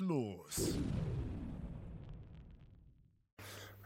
Los.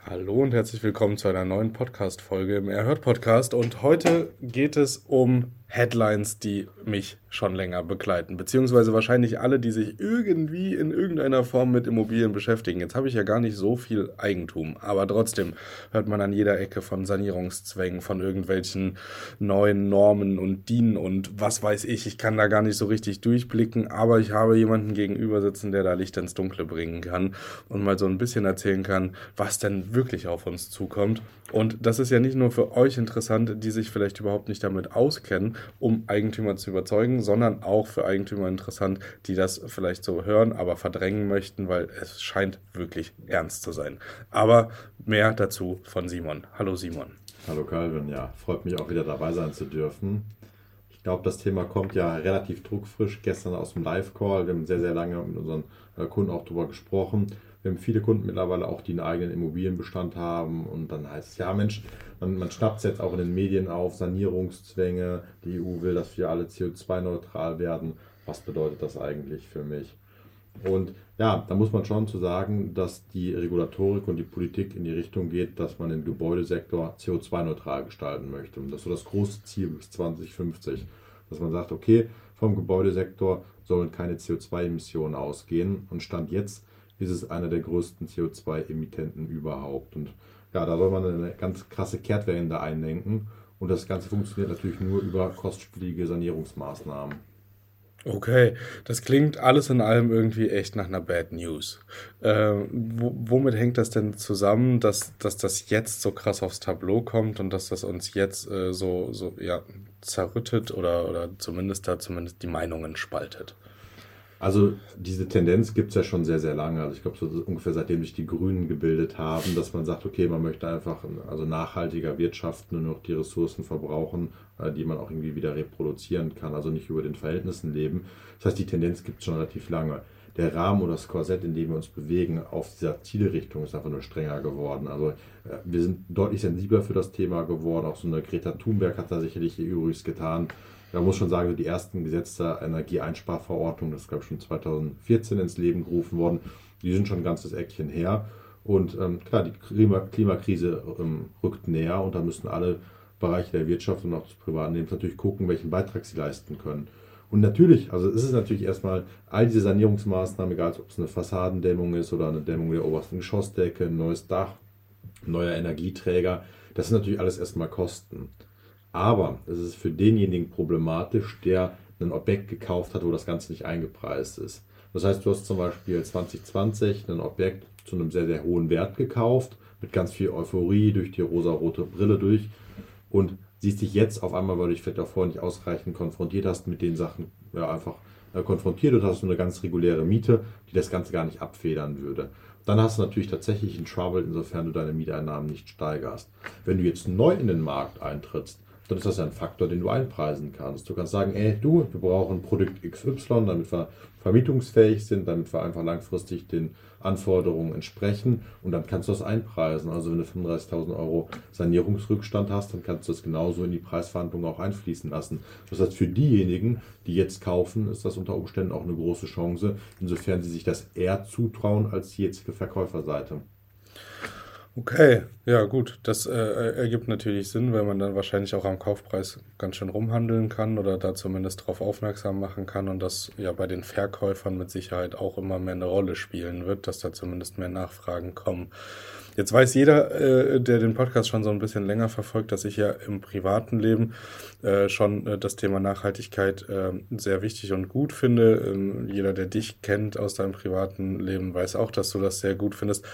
Hallo und herzlich willkommen zu einer neuen Podcast-Folge im Erhört Podcast. Und heute geht es um Headlines, die mich schon länger begleiten, beziehungsweise wahrscheinlich alle, die sich irgendwie in irgendeiner Form mit Immobilien beschäftigen. Jetzt habe ich ja gar nicht so viel Eigentum, aber trotzdem hört man an jeder Ecke von Sanierungszwängen, von irgendwelchen neuen Normen und DIN und was weiß ich. Ich kann da gar nicht so richtig durchblicken, aber ich habe jemanden gegenüber sitzen, der da Licht ins Dunkle bringen kann und mal so ein bisschen erzählen kann, was denn wirklich auf uns zukommt. Und das ist ja nicht nur für euch interessant, die sich vielleicht überhaupt nicht damit auskennen, um Eigentümer zu überzeugen, sondern auch für Eigentümer interessant, die das vielleicht so hören, aber verdrängen möchten, weil es scheint wirklich ernst zu sein. Aber mehr dazu von Simon. Hallo Simon. Hallo Calvin, ja, freut mich auch wieder dabei sein zu dürfen. Ich glaube, das Thema kommt ja relativ druckfrisch gestern aus dem Live-Call. Wir haben sehr, sehr lange mit unseren äh, Kunden auch darüber gesprochen. Wir haben viele Kunden mittlerweile auch, die einen eigenen Immobilienbestand haben und dann heißt es, ja Mensch, man, man schnappt es jetzt auch in den Medien auf, Sanierungszwänge, die EU will, dass wir alle CO2-neutral werden. Was bedeutet das eigentlich für mich? Und ja, da muss man schon zu sagen, dass die Regulatorik und die Politik in die Richtung geht, dass man den Gebäudesektor CO2-neutral gestalten möchte. Und das ist so das große Ziel bis 2050. Dass man sagt, okay, vom Gebäudesektor sollen keine CO2-Emissionen ausgehen. Und Stand jetzt ist es einer der größten CO2-Emittenten überhaupt. Und ja, da soll man eine ganz krasse Kehrtwende einlenken. Und das Ganze funktioniert natürlich nur über kostspielige Sanierungsmaßnahmen. Okay, das klingt alles in allem irgendwie echt nach einer Bad News. Äh, womit hängt das denn zusammen, dass, dass das jetzt so krass aufs Tableau kommt und dass das uns jetzt äh, so, so ja, zerrüttet oder, oder zumindest da zumindest die Meinungen spaltet? Also diese Tendenz gibt es ja schon sehr, sehr lange. Also ich glaube, so ungefähr seitdem sich die Grünen gebildet haben, dass man sagt, okay, man möchte einfach also nachhaltiger wirtschaften und noch die Ressourcen verbrauchen, äh, die man auch irgendwie wieder reproduzieren kann, also nicht über den Verhältnissen leben. Das heißt, die Tendenz gibt es schon relativ lange. Der Rahmen oder das Korsett, in dem wir uns bewegen, auf dieser Zielrichtung ist einfach nur strenger geworden. Also äh, wir sind deutlich sensibler für das Thema geworden. Auch so eine Greta Thunberg hat da sicherlich ihr Übriges getan man muss schon sagen, die ersten Gesetze der Energieeinsparverordnung, das ist glaube schon 2014 ins Leben gerufen worden, die sind schon ein ganzes Eckchen her. Und ähm, klar, die Klima Klimakrise ähm, rückt näher und da müssen alle Bereiche der Wirtschaft und auch des privaten Lebens natürlich gucken, welchen Beitrag sie leisten können. Und natürlich, also es ist natürlich erstmal all diese Sanierungsmaßnahmen, egal ob es eine Fassadendämmung ist oder eine Dämmung der obersten Geschossdecke, ein neues Dach, neuer Energieträger, das sind natürlich alles erstmal Kosten. Aber es ist für denjenigen problematisch, der ein Objekt gekauft hat, wo das Ganze nicht eingepreist ist. Das heißt, du hast zum Beispiel 2020 ein Objekt zu einem sehr, sehr hohen Wert gekauft, mit ganz viel Euphorie durch die rosa-rote Brille durch und siehst dich jetzt auf einmal, weil du dich vielleicht auch vorher nicht ausreichend konfrontiert hast, mit den Sachen ja, einfach äh, konfrontiert und hast so eine ganz reguläre Miete, die das Ganze gar nicht abfedern würde. Dann hast du natürlich tatsächlich einen Trouble, insofern du deine Mieteinnahmen nicht steigerst. Wenn du jetzt neu in den Markt eintrittst, dann ist das ein Faktor, den du einpreisen kannst. Du kannst sagen, ey, du, wir brauchen Produkt XY, damit wir vermietungsfähig sind, damit wir einfach langfristig den Anforderungen entsprechen und dann kannst du das einpreisen. Also wenn du 35.000 Euro Sanierungsrückstand hast, dann kannst du das genauso in die Preisverhandlung auch einfließen lassen. Das heißt, für diejenigen, die jetzt kaufen, ist das unter Umständen auch eine große Chance, insofern sie sich das eher zutrauen als die jetzige Verkäuferseite. Okay, ja gut, das äh, ergibt natürlich Sinn, weil man dann wahrscheinlich auch am Kaufpreis ganz schön rumhandeln kann oder da zumindest darauf aufmerksam machen kann und das ja bei den Verkäufern mit Sicherheit auch immer mehr eine Rolle spielen wird, dass da zumindest mehr Nachfragen kommen. Jetzt weiß jeder, äh, der den Podcast schon so ein bisschen länger verfolgt, dass ich ja im privaten Leben äh, schon äh, das Thema Nachhaltigkeit äh, sehr wichtig und gut finde. Ähm, jeder, der dich kennt aus deinem privaten Leben, weiß auch, dass du das sehr gut findest.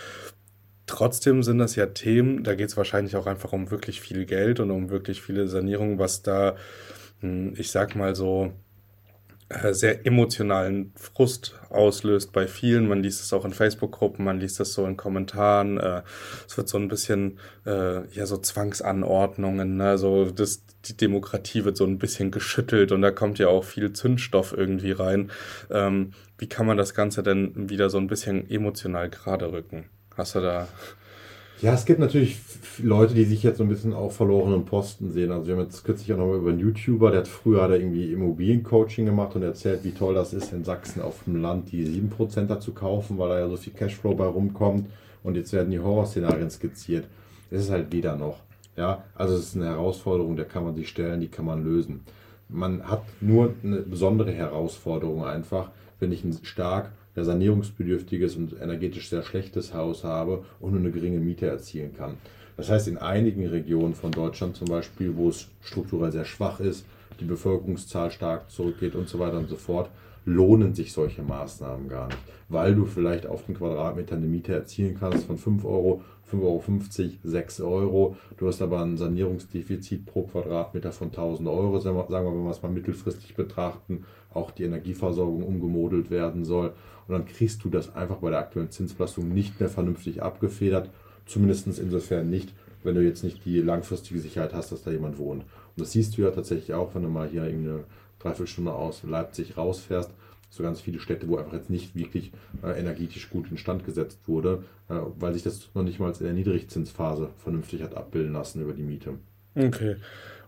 Trotzdem sind das ja Themen, da geht es wahrscheinlich auch einfach um wirklich viel Geld und um wirklich viele Sanierungen, was da, hm, ich sag mal so, äh, sehr emotionalen Frust auslöst bei vielen. Man liest es auch in Facebook-Gruppen, man liest es so in Kommentaren. Äh, es wird so ein bisschen, äh, ja, so Zwangsanordnungen, ne? so das, die Demokratie wird so ein bisschen geschüttelt und da kommt ja auch viel Zündstoff irgendwie rein. Ähm, wie kann man das Ganze denn wieder so ein bisschen emotional gerade rücken? Hast du da. Ja, es gibt natürlich Leute, die sich jetzt so ein bisschen auf verlorenen Posten sehen. Also wir haben jetzt kürzlich auch nochmal über einen YouTuber, der hat früher hat er irgendwie Immobiliencoaching gemacht und erzählt, wie toll das ist, in Sachsen auf dem Land die 7% dazu kaufen, weil da ja so viel Cashflow bei rumkommt. Und jetzt werden die Horrorszenarien skizziert. Das ist halt wieder noch. Ja, also es ist eine Herausforderung, der kann man sich stellen, die kann man lösen. Man hat nur eine besondere Herausforderung einfach, wenn ich ein stark der sanierungsbedürftiges und energetisch sehr schlechtes Haus habe und nur eine geringe Miete erzielen kann. Das heißt, in einigen Regionen von Deutschland zum Beispiel, wo es strukturell sehr schwach ist, die Bevölkerungszahl stark zurückgeht und so weiter und so fort, lohnen sich solche Maßnahmen gar nicht, weil du vielleicht auf den Quadratmeter eine Miete erzielen kannst von 5 Euro, 5,50 Euro, 6 Euro. Du hast aber ein Sanierungsdefizit pro Quadratmeter von 1000 Euro, sagen wir, wenn wir es mal mittelfristig betrachten, auch die Energieversorgung umgemodelt werden soll. Und dann kriegst du das einfach bei der aktuellen Zinsbelastung nicht mehr vernünftig abgefedert. Zumindest insofern nicht, wenn du jetzt nicht die langfristige Sicherheit hast, dass da jemand wohnt. Und das siehst du ja tatsächlich auch, wenn du mal hier eine Dreiviertelstunde aus Leipzig rausfährst. So ganz viele Städte, wo einfach jetzt nicht wirklich äh, energetisch gut instand gesetzt wurde, äh, weil sich das noch nicht mal in der Niedrigzinsphase vernünftig hat abbilden lassen über die Miete. Okay.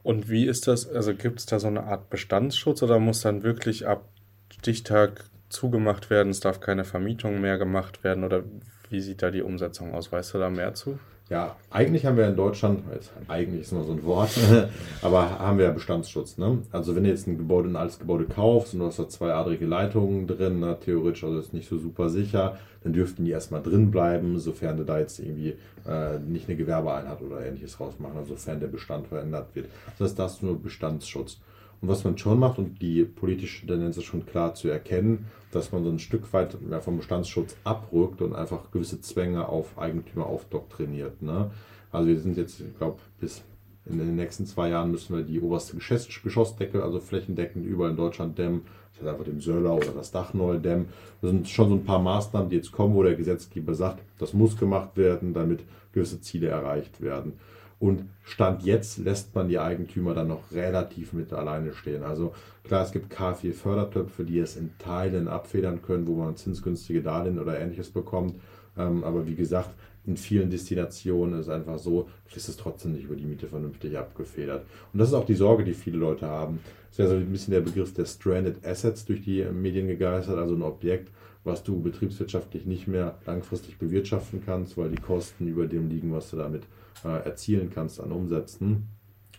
Und wie ist das? Also gibt es da so eine Art Bestandsschutz oder muss dann wirklich ab Stichtag zugemacht werden, es darf keine Vermietung mehr gemacht werden oder wie sieht da die Umsetzung aus? Weißt du da mehr zu? Ja, eigentlich haben wir in Deutschland, eigentlich ist immer so ein Wort, aber haben wir Bestandsschutz. Ne? Also wenn du jetzt ein Gebäude, ein altes Gebäude kaufst und du hast da zwei adrige Leitungen drin, ne, theoretisch, also ist nicht so super sicher, dann dürften die erstmal drin bleiben, sofern du da jetzt irgendwie äh, nicht eine Gewerbeeinheit oder ähnliches rausmachen, also sofern der Bestand verändert wird. Das heißt, da hast du nur Bestandsschutz. Und was man schon macht, und die politische Tendenz ist schon klar zu erkennen, dass man so ein Stück weit ja, vom Bestandsschutz abrückt und einfach gewisse Zwänge auf Eigentümer aufdoktriniert. Ne? Also wir sind jetzt, ich glaube, bis in den nächsten zwei Jahren müssen wir die oberste Geschossdecke, also flächendeckend überall in Deutschland dämmen. Das heißt einfach dem Söller oder das Dach neu dämmen. Das sind schon so ein paar Maßnahmen, die jetzt kommen, wo der Gesetzgeber sagt, das muss gemacht werden, damit gewisse Ziele erreicht werden. Und Stand jetzt lässt man die Eigentümer dann noch relativ mit alleine stehen. Also klar, es gibt K4-Fördertöpfe, die es in Teilen abfedern können, wo man zinsgünstige Darlehen oder ähnliches bekommt. Ähm, aber wie gesagt, in vielen Destinationen ist es einfach so, ist es trotzdem nicht über die Miete vernünftig abgefedert. Und das ist auch die Sorge, die viele Leute haben. Es ist ja so ein bisschen der Begriff der Stranded Assets durch die Medien gegeistert, also ein Objekt, was du betriebswirtschaftlich nicht mehr langfristig bewirtschaften kannst, weil die Kosten über dem liegen, was du damit äh, erzielen kannst an Umsätzen.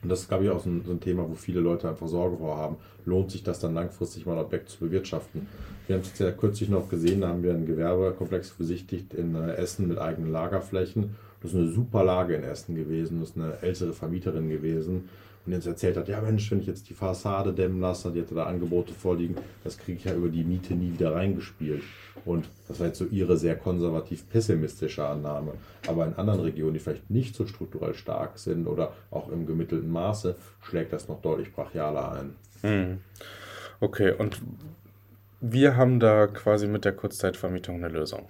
Und das ist, glaube ich, auch so ein, so ein, Thema, wo viele Leute einfach Sorge vor haben. Lohnt sich das dann langfristig mal ein Objekt zu bewirtschaften? Wir haben es ja kürzlich noch gesehen, da haben wir einen Gewerbekomplex besichtigt in äh, Essen mit eigenen Lagerflächen. Das ist eine super Lage in Essen gewesen. Das ist eine ältere Vermieterin gewesen und jetzt erzählt hat, ja Mensch, wenn ich jetzt die Fassade dämmen lasse, die hatte da Angebote vorliegen, das kriege ich ja über die Miete nie wieder reingespielt. Und das war jetzt so ihre sehr konservativ pessimistische Annahme. Aber in anderen Regionen, die vielleicht nicht so strukturell stark sind oder auch im gemittelten Maße, schlägt das noch deutlich brachialer ein. Hm. Okay, und wir haben da quasi mit der Kurzzeitvermietung eine Lösung.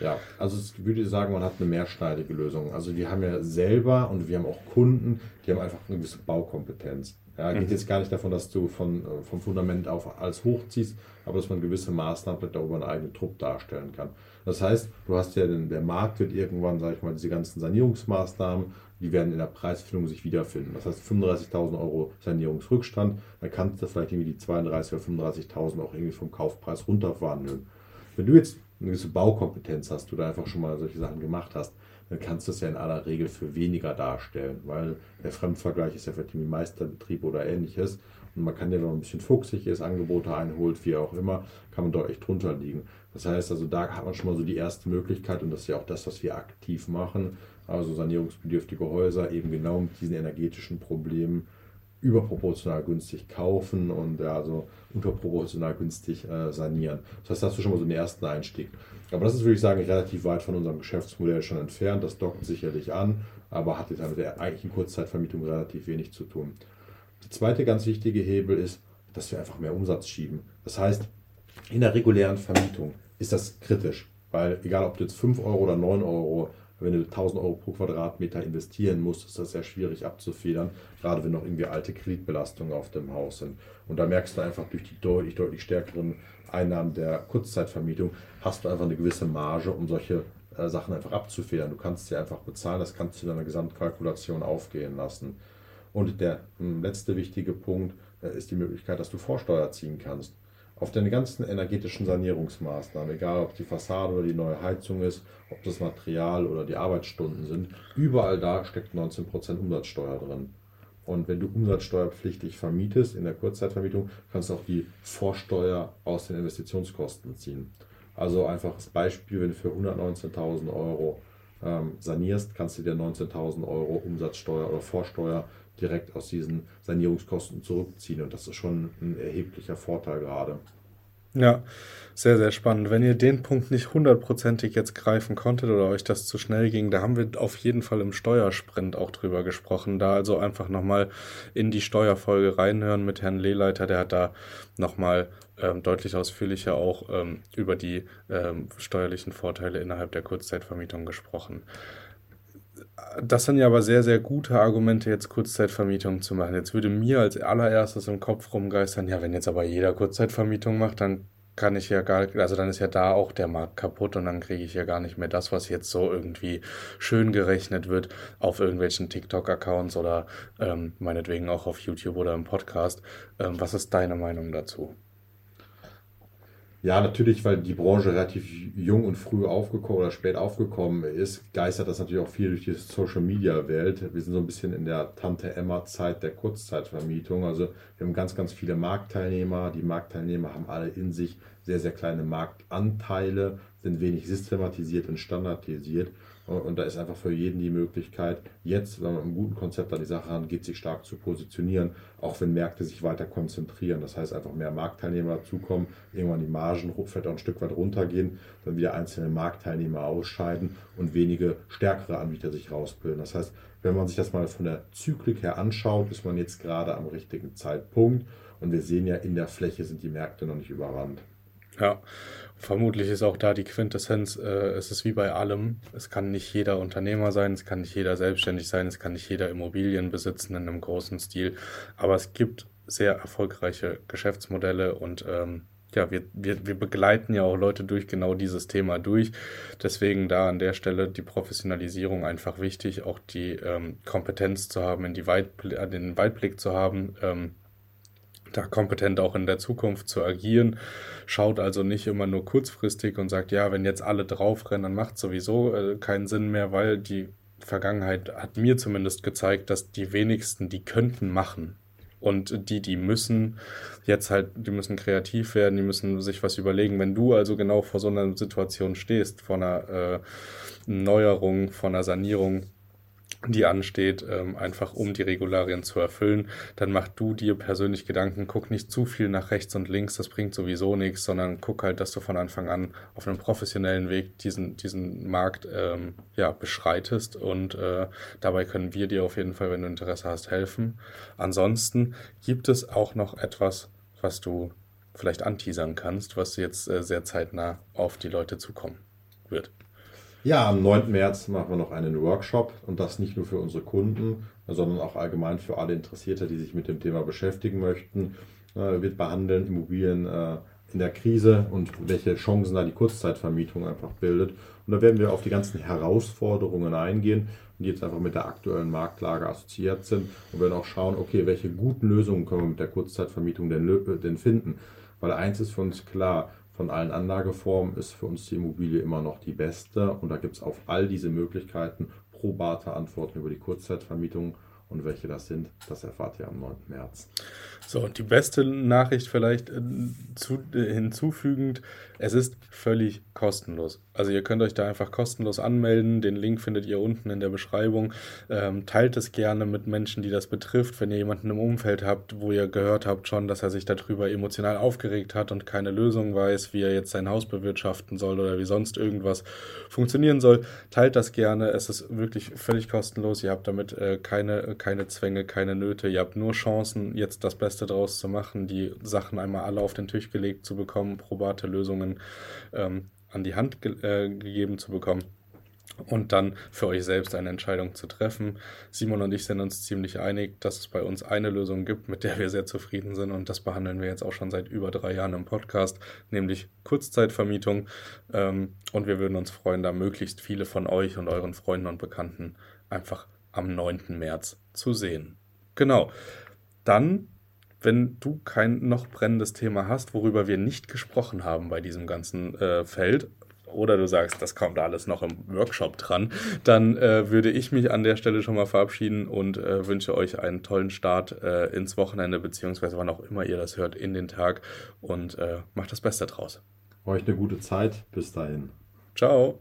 Ja, also ich würde sagen, man hat eine mehrschneidige Lösung. Also wir haben ja selber und wir haben auch Kunden, die haben einfach eine gewisse Baukompetenz. Ja, geht mhm. jetzt gar nicht davon, dass du von, äh, vom Fundament auf alles hochziehst, aber dass man gewisse Maßnahmen vielleicht darüber einen eigenen Trupp darstellen kann. Das heißt, du hast ja den, der Markt wird irgendwann, sage ich mal, diese ganzen Sanierungsmaßnahmen, die werden in der Preisfindung sich wiederfinden. Das heißt, 35.000 Euro Sanierungsrückstand, dann kannst du vielleicht irgendwie die 32.000 oder 35.000 auch irgendwie vom Kaufpreis runterverhandeln. Wenn du jetzt eine gewisse Baukompetenz hast, du da einfach schon mal solche Sachen gemacht hast, dann kannst du es ja in aller Regel für weniger darstellen, weil der Fremdvergleich ist ja für den Meisterbetrieb oder ähnliches. Und man kann ja, wenn man ein bisschen fuchsig ist, Angebote einholt, wie auch immer, kann man echt drunter liegen. Das heißt also, da hat man schon mal so die erste Möglichkeit und das ist ja auch das, was wir aktiv machen. Also sanierungsbedürftige Häuser eben genau mit diesen energetischen Problemen überproportional günstig kaufen und ja, also unterproportional günstig äh, sanieren. Das heißt, da hast du schon mal so einen ersten Einstieg. Aber das ist, würde ich sagen, relativ weit von unserem Geschäftsmodell schon entfernt. Das dockt sicherlich an, aber hat jetzt mit der eigentlichen Kurzzeitvermietung relativ wenig zu tun. Der zweite ganz wichtige Hebel ist, dass wir einfach mehr Umsatz schieben. Das heißt, in der regulären Vermietung ist das kritisch, weil egal ob du jetzt 5 Euro oder 9 Euro wenn du 1000 Euro pro Quadratmeter investieren musst, ist das sehr schwierig abzufedern, gerade wenn noch irgendwie alte Kreditbelastungen auf dem Haus sind. Und da merkst du einfach durch die deutlich, deutlich stärkeren Einnahmen der Kurzzeitvermietung, hast du einfach eine gewisse Marge, um solche äh, Sachen einfach abzufedern. Du kannst sie einfach bezahlen, das kannst du in deiner Gesamtkalkulation aufgehen lassen. Und der hm, letzte wichtige Punkt äh, ist die Möglichkeit, dass du Vorsteuer ziehen kannst auf deine ganzen energetischen Sanierungsmaßnahmen, egal ob die Fassade oder die neue Heizung ist, ob das Material oder die Arbeitsstunden sind, überall da steckt 19% Umsatzsteuer drin. Und wenn du umsatzsteuerpflichtig vermietest in der Kurzzeitvermietung, kannst du auch die Vorsteuer aus den Investitionskosten ziehen. Also einfaches Beispiel, wenn du für 119.000 Euro ähm, sanierst, kannst du dir 19.000 Euro Umsatzsteuer oder Vorsteuer direkt aus diesen Sanierungskosten zurückziehen. Und das ist schon ein erheblicher Vorteil gerade. Ja, sehr, sehr spannend. Wenn ihr den Punkt nicht hundertprozentig jetzt greifen konntet oder euch das zu schnell ging, da haben wir auf jeden Fall im Steuersprint auch drüber gesprochen. Da also einfach nochmal in die Steuerfolge reinhören mit Herrn Lehleiter. Der hat da nochmal ähm, deutlich ausführlicher auch ähm, über die ähm, steuerlichen Vorteile innerhalb der Kurzzeitvermietung gesprochen das sind ja aber sehr, sehr gute Argumente, jetzt Kurzzeitvermietung zu machen. Jetzt würde mir als allererstes im Kopf rumgeistern, ja, wenn jetzt aber jeder Kurzzeitvermietung macht, dann kann ich ja gar, also dann ist ja da auch der Markt kaputt und dann kriege ich ja gar nicht mehr das, was jetzt so irgendwie schön gerechnet wird auf irgendwelchen TikTok-Accounts oder ähm, meinetwegen auch auf YouTube oder im Podcast. Ähm, was ist deine Meinung dazu? Ja, natürlich, weil die Branche relativ jung und früh aufgekommen oder spät aufgekommen ist, geistert das natürlich auch viel durch die Social Media Welt. Wir sind so ein bisschen in der Tante Emma Zeit der Kurzzeitvermietung. Also wir haben ganz, ganz viele Marktteilnehmer. Die Marktteilnehmer haben alle in sich sehr, sehr kleine Marktanteile, sind wenig systematisiert und standardisiert. Und da ist einfach für jeden die Möglichkeit, jetzt, wenn man mit einem guten Konzept an die Sache rangeht, sich stark zu positionieren, auch wenn Märkte sich weiter konzentrieren. Das heißt, einfach mehr Marktteilnehmer dazukommen, irgendwann die Margen vielleicht auch ein Stück weit runtergehen, dann wieder einzelne Marktteilnehmer ausscheiden und wenige stärkere Anbieter sich rausbilden. Das heißt, wenn man sich das mal von der Zyklik her anschaut, ist man jetzt gerade am richtigen Zeitpunkt. Und wir sehen ja, in der Fläche sind die Märkte noch nicht überrannt. Ja, vermutlich ist auch da die Quintessenz, äh, es ist wie bei allem. Es kann nicht jeder Unternehmer sein, es kann nicht jeder selbstständig sein, es kann nicht jeder Immobilien besitzen in einem großen Stil. Aber es gibt sehr erfolgreiche Geschäftsmodelle und ähm, ja, wir, wir, wir begleiten ja auch Leute durch genau dieses Thema durch. Deswegen da an der Stelle die Professionalisierung einfach wichtig, auch die ähm, Kompetenz zu haben, in die Weitbl äh, den Weitblick zu haben. Ähm, da kompetent auch in der Zukunft zu agieren. Schaut also nicht immer nur kurzfristig und sagt, ja, wenn jetzt alle draufrennen, dann macht sowieso äh, keinen Sinn mehr, weil die Vergangenheit hat mir zumindest gezeigt, dass die wenigsten, die könnten machen. Und die, die müssen jetzt halt, die müssen kreativ werden, die müssen sich was überlegen. Wenn du also genau vor so einer Situation stehst, vor einer äh, Neuerung, vor einer Sanierung, die ansteht, ähm, einfach um die Regularien zu erfüllen, dann mach du dir persönlich Gedanken, guck nicht zu viel nach rechts und links, das bringt sowieso nichts, sondern guck halt, dass du von Anfang an auf einem professionellen Weg diesen, diesen Markt ähm, ja, beschreitest und äh, dabei können wir dir auf jeden Fall, wenn du Interesse hast, helfen. Ansonsten gibt es auch noch etwas, was du vielleicht anteasern kannst, was jetzt äh, sehr zeitnah auf die Leute zukommen wird. Ja, am 9. März machen wir noch einen Workshop und das nicht nur für unsere Kunden, sondern auch allgemein für alle Interessierte, die sich mit dem Thema beschäftigen möchten. Äh, wird behandeln Immobilien äh, in der Krise und welche Chancen da die Kurzzeitvermietung einfach bildet. Und da werden wir auf die ganzen Herausforderungen eingehen, die jetzt einfach mit der aktuellen Marktlage assoziiert sind und werden auch schauen, okay, welche guten Lösungen können wir mit der Kurzzeitvermietung denn finden. Weil eins ist für uns klar, von allen Anlageformen ist für uns die Immobilie immer noch die beste. Und da gibt es auf all diese Möglichkeiten probate Antworten über die Kurzzeitvermietung. Und welche das sind, das erfahrt ihr am 9. März. So, und die beste Nachricht vielleicht äh, äh, hinzufügend, es ist völlig kostenlos. Also ihr könnt euch da einfach kostenlos anmelden. Den Link findet ihr unten in der Beschreibung. Ähm, teilt es gerne mit Menschen, die das betrifft. Wenn ihr jemanden im Umfeld habt, wo ihr gehört habt schon, dass er sich darüber emotional aufgeregt hat und keine Lösung weiß, wie er jetzt sein Haus bewirtschaften soll oder wie sonst irgendwas funktionieren soll, teilt das gerne. Es ist wirklich völlig kostenlos. Ihr habt damit äh, keine, keine Zwänge, keine Nöte. Ihr habt nur Chancen, jetzt das Beste draus zu machen, die Sachen einmal alle auf den Tisch gelegt zu bekommen, probate Lösungen ähm, an die Hand ge äh, gegeben zu bekommen und dann für euch selbst eine Entscheidung zu treffen. Simon und ich sind uns ziemlich einig, dass es bei uns eine Lösung gibt, mit der wir sehr zufrieden sind und das behandeln wir jetzt auch schon seit über drei Jahren im Podcast, nämlich Kurzzeitvermietung. Ähm, und wir würden uns freuen, da möglichst viele von euch und euren Freunden und Bekannten einfach am 9. März zu sehen. Genau. Dann wenn du kein noch brennendes Thema hast, worüber wir nicht gesprochen haben bei diesem ganzen äh, Feld, oder du sagst, das kommt alles noch im Workshop dran, dann äh, würde ich mich an der Stelle schon mal verabschieden und äh, wünsche euch einen tollen Start äh, ins Wochenende, beziehungsweise wann auch immer ihr das hört, in den Tag und äh, macht das Beste draus. Euch eine gute Zeit. Bis dahin. Ciao.